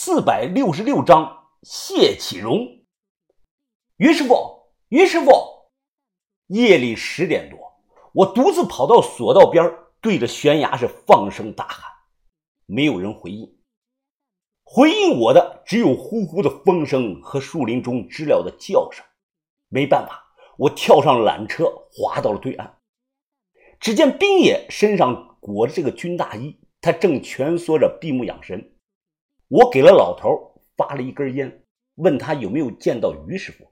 四百六十六章谢启荣。于师傅，于师傅，夜里十点多，我独自跑到索道边，对着悬崖是放声大喊，没有人回应。回应我的只有呼呼的风声和树林中知了的叫声。没办法，我跳上缆车，滑到了对岸。只见冰野身上裹着这个军大衣，他正蜷缩着闭目养神。我给了老头发了一根烟，问他有没有见到于师傅。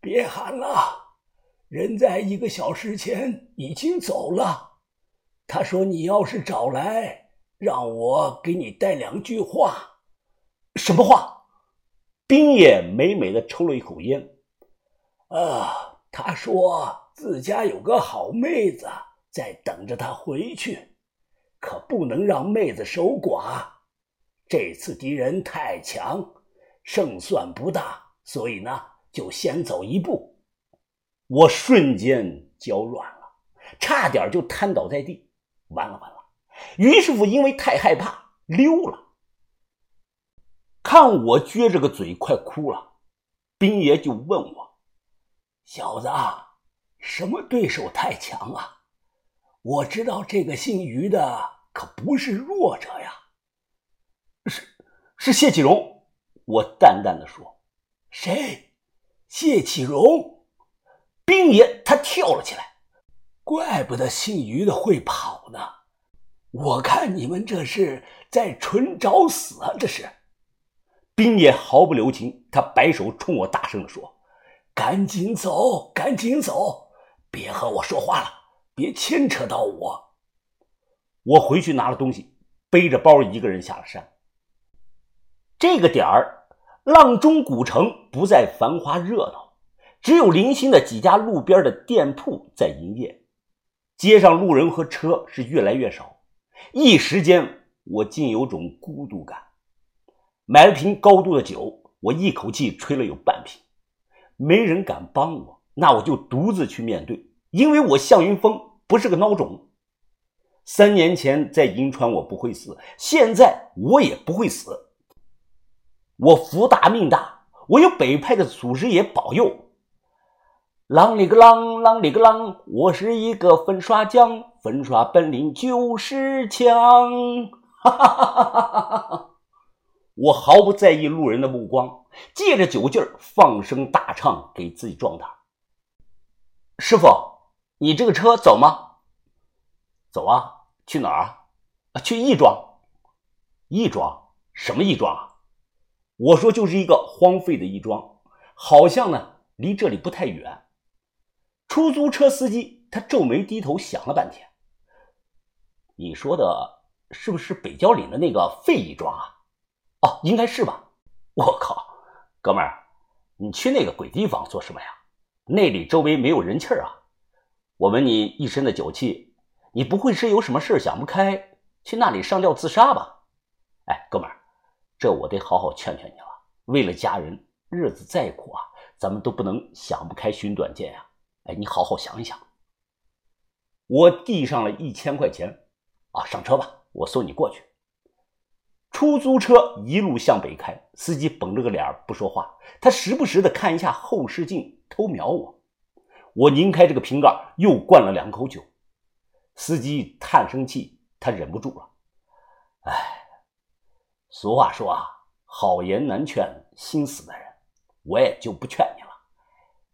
别喊了，人在一个小时前已经走了。他说你要是找来，让我给你带两句话。什么话？兵爷美美的抽了一口烟。啊，他说。自家有个好妹子在等着他回去，可不能让妹子守寡。这次敌人太强，胜算不大，所以呢，就先走一步。我瞬间脚软了，差点就瘫倒在地。完了完了，于师傅因为太害怕溜了。看我撅着个嘴快哭了，兵爷就问我：“小子。”什么对手太强啊！我知道这个姓于的可不是弱者呀。是谢启荣，我淡淡的说。谁？谢启荣？兵爷他跳了起来。怪不得姓于的会跑呢。我看你们这是在纯找死啊！这是。兵爷毫不留情，他摆手冲我大声的说：“赶紧走，赶紧走！”别和我说话了，别牵扯到我。我回去拿了东西，背着包一个人下了山。这个点儿，阆中古城不再繁华热闹，只有零星的几家路边的店铺在营业。街上路人和车是越来越少，一时间我竟有种孤独感。买了瓶高度的酒，我一口气吹了有半瓶，没人敢帮我。那我就独自去面对，因为我向云峰不是个孬种。三年前在银川我不会死，现在我也不会死。我福大命大，我有北派的祖师爷保佑。啷里个啷，啷里个啷，我是一个粉刷匠，粉刷本领就是强。哈哈哈哈哈哈！我毫不在意路人的目光，借着酒劲儿放声大唱，给自己壮胆。师傅，你这个车走吗？走啊，去哪儿啊？去义庄。义庄？什么义庄啊？我说就是一个荒废的义庄，好像呢离这里不太远。出租车司机他皱眉低头想了半天。你说的是不是北郊岭的那个废义庄啊？哦，应该是吧。我靠，哥们儿，你去那个鬼地方做什么呀？那里周围没有人气儿啊！我闻你一身的酒气，你不会是有什么事想不开，去那里上吊自杀吧？哎，哥们儿，这我得好好劝劝你了。为了家人，日子再苦啊，咱们都不能想不开寻短见呀！哎，你好好想一想。我递上了一千块钱，啊，上车吧，我送你过去。出租车一路向北开，司机绷着个脸不说话，他时不时的看一下后视镜。偷瞄我，我拧开这个瓶盖，又灌了两口酒。司机叹声气，他忍不住了。哎，俗话说啊，好言难劝心死的人，我也就不劝你了。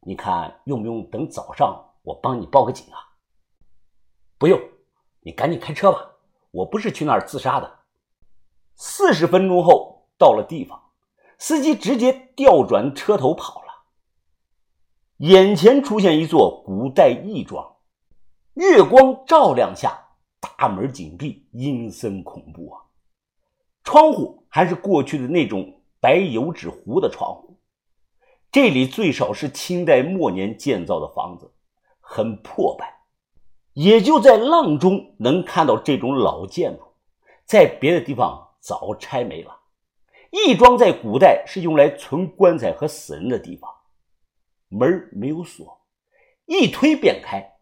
你看用不用等早上我帮你报个警啊？不用，你赶紧开车吧。我不是去那儿自杀的。四十分钟后到了地方，司机直接调转车头跑了。眼前出现一座古代义庄，月光照亮下，大门紧闭，阴森恐怖啊！窗户还是过去的那种白油纸糊的窗户，这里最少是清代末年建造的房子，很破败。也就在阆中能看到这种老建筑，在别的地方早拆没了。义庄在古代是用来存棺材和死人的地方。门没有锁，一推便开，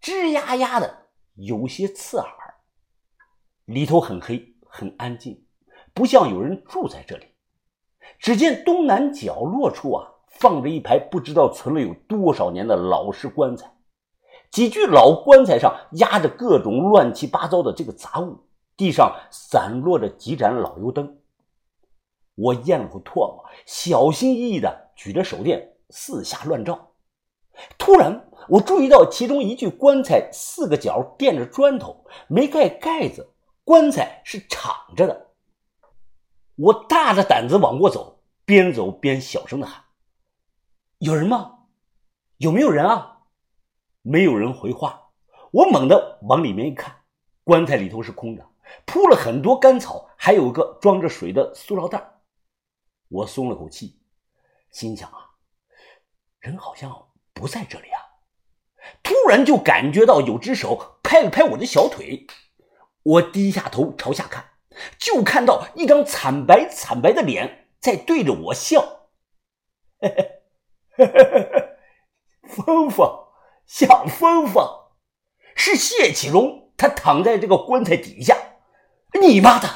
吱呀呀的，有些刺耳。里头很黑，很安静，不像有人住在这里。只见东南角落处啊，放着一排不知道存了有多少年的老式棺材，几具老棺材上压着各种乱七八糟的这个杂物，地上散落着几盏老油灯。我咽了口唾沫，小心翼翼地举着手电四下乱照。突然，我注意到其中一具棺材四个角垫着砖头，没盖盖子，棺材是敞着的。我大着胆子往过走，边走边小声的喊：“有人吗？有没有人啊？”没有人回话。我猛地往里面一看，棺材里头是空的，铺了很多干草，还有个装着水的塑料袋。我松了口气，心想啊，人好像不在这里啊。突然就感觉到有只手拍了拍我的小腿，我低下头朝下看，就看到一张惨白惨白的脸在对着我笑。嘿嘿嘿嘿嘿嘿，峰峰，小峰峰，是谢启荣，他躺在这个棺材底下。你妈的！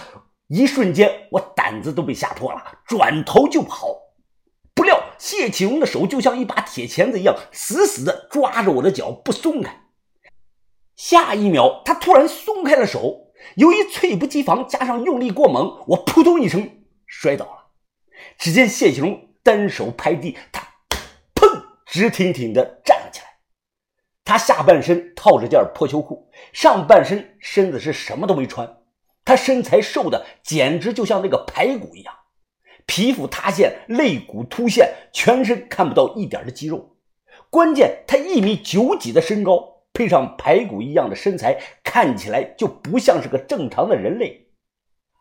一瞬间，我胆子都被吓破了，转头就跑。不料谢启荣的手就像一把铁钳子一样，死死地抓着我的脚不松开。下一秒，他突然松开了手，由于猝不及防，加上用力过猛，我扑通一声摔倒了。只见谢启荣单手拍地，他砰，直挺挺地站了起来。他下半身套着件破秋裤，上半身身子是什么都没穿。他身材瘦的简直就像那个排骨一样，皮肤塌陷，肋骨凸现，全身看不到一点的肌肉。关键他一米九几的身高，配上排骨一样的身材，看起来就不像是个正常的人类。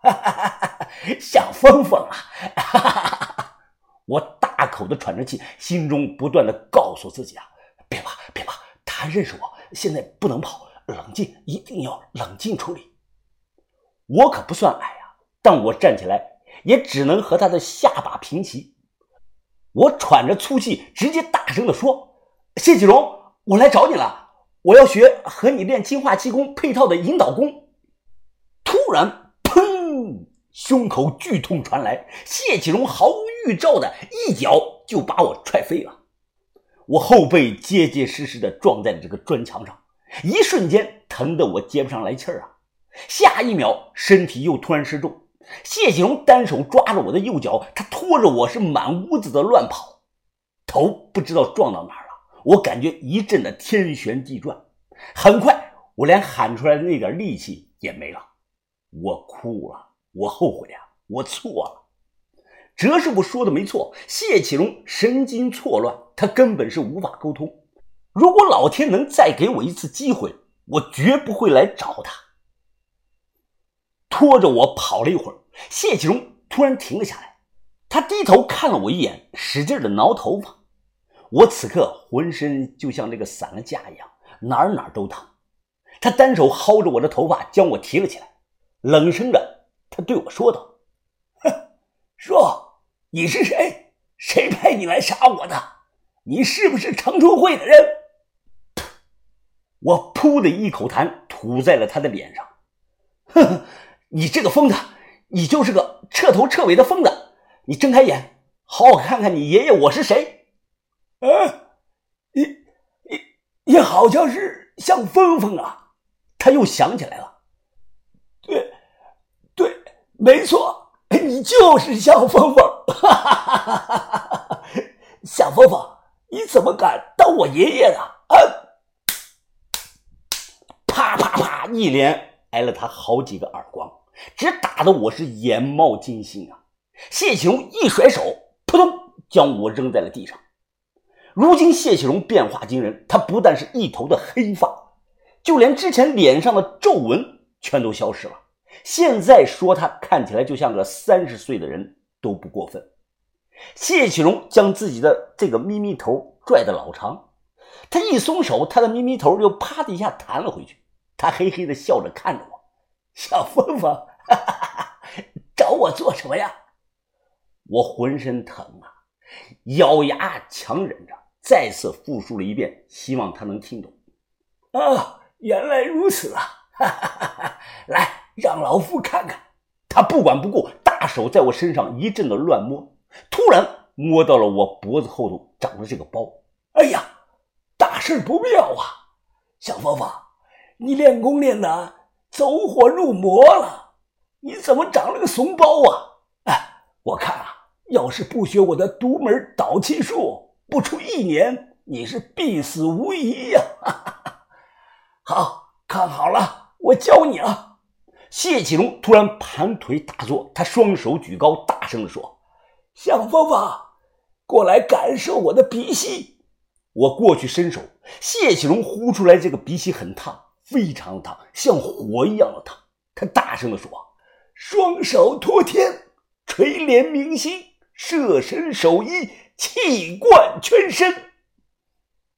哈哈哈哈小峰峰啊！哈哈哈哈我大口的喘着气，心中不断的告诉自己啊：别怕，别怕，他认识我，现在不能跑，冷静，一定要冷静处理。我可不算矮啊，但我站起来也只能和他的下巴平齐。我喘着粗气，直接大声的说：“谢启荣，我来找你了，我要学和你练金化气功配套的引导功。”突然，砰！胸口剧痛传来，谢启荣毫无预兆的一脚就把我踹飞了。我后背结结实实的撞在了这个砖墙上，一瞬间疼得我接不上来气儿啊！下一秒，身体又突然失重。谢启荣单手抓着我的右脚，他拖着我是满屋子的乱跑，头不知道撞到哪儿。我感觉一阵的天旋地转，很快我连喊出来的那点力气也没了。我哭了，我后悔啊，我错了。哲师傅说的没错，谢启荣神经错乱，他根本是无法沟通。如果老天能再给我一次机会，我绝不会来找他。拖着我跑了一会儿，谢启荣突然停了下来，他低头看了我一眼，使劲的挠头发。我此刻浑身就像那个散了架一样，哪哪都疼。他单手薅着我的头发，将我提了起来，冷声着，他对我说道：“哼，说你是谁？谁派你来杀我的？你是不是长春会的人？”我噗的一口痰吐在了他的脸上，哼哼。你这个疯子，你就是个彻头彻尾的疯子！你睁开眼，好好看看你爷爷我是谁。啊，你你你好像是像峰峰啊！他又想起来了。对，对，没错，你就是像峰峰！哈哈哈哈哈哈！小峰峰，你怎么敢当我爷爷呢？啊！啪啪啪，一连挨了他好几个耳光。只打得我是眼冒金星啊！谢启荣一甩手，扑通将我扔在了地上。如今谢启荣变化惊人，他不但是一头的黑发，就连之前脸上的皱纹全都消失了。现在说他看起来就像个三十岁的人都不过分。谢启荣将自己的这个咪咪头拽得老长，他一松手，他的咪咪头又啪的一下弹了回去。他嘿嘿的笑着看着我。小凤凤，找我做什么呀？我浑身疼啊，咬牙强忍着，再次复述了一遍，希望他能听懂。啊，原来如此啊！哈哈哈来，让老夫看看。他不管不顾，大手在我身上一阵的乱摸，突然摸到了我脖子后头长的这个包。哎呀，大事不妙啊！小芳芳，你练功练的走火入魔了，你怎么长了个怂包啊？哎，我看啊，要是不学我的独门导气术，不出一年，你是必死无疑呀！好，看好了，我教你啊！谢启龙突然盘腿打坐，他双手举高，大声地说：“向芳芳，过来感受我的鼻息。”我过去伸手，谢启龙呼出来这个鼻息很烫，非常烫，像火一样的烫。他大声地说：“双手托天，垂帘明星，设身守义，气贯全身。”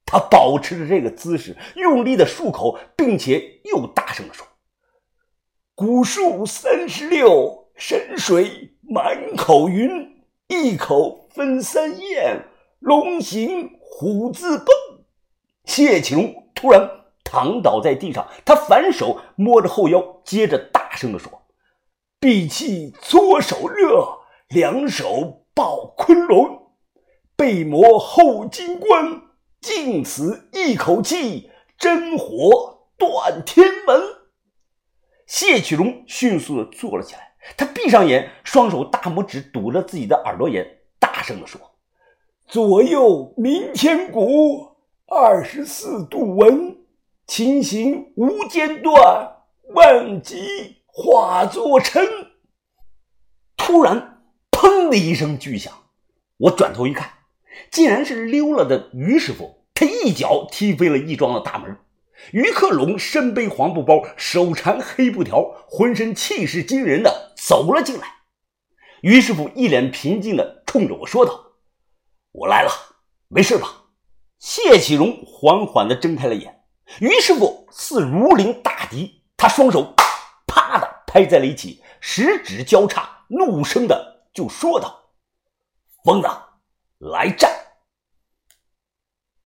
他保持着这个姿势，用力的漱口，并且又大声的说。古树三十六，神水满口云，一口分三咽，龙行虎自蹦。谢启龙突然躺倒在地上，他反手摸着后腰，接着大声的说：“闭气左手热，两手抱昆仑，背磨后金冠，尽此一口气，真火断天门。”谢启荣迅速的坐了起来，他闭上眼，双手大拇指堵着自己的耳朵眼，大声的说：“左右鸣天鼓，二十四度闻，琴行无间断，万疾化作尘。”突然，砰的一声巨响，我转头一看，竟然是溜了的于师傅，他一脚踢飞了义庄的大门。于克龙身背黄布包，手缠黑布条，浑身气势惊人的走了进来。于师傅一脸平静的冲着我说道：“我来了，没事吧？”谢启荣缓缓的睁开了眼。于师傅似如临大敌，他双手啪的拍在了一起，十指交叉，怒声的就说道：“疯子，来战！”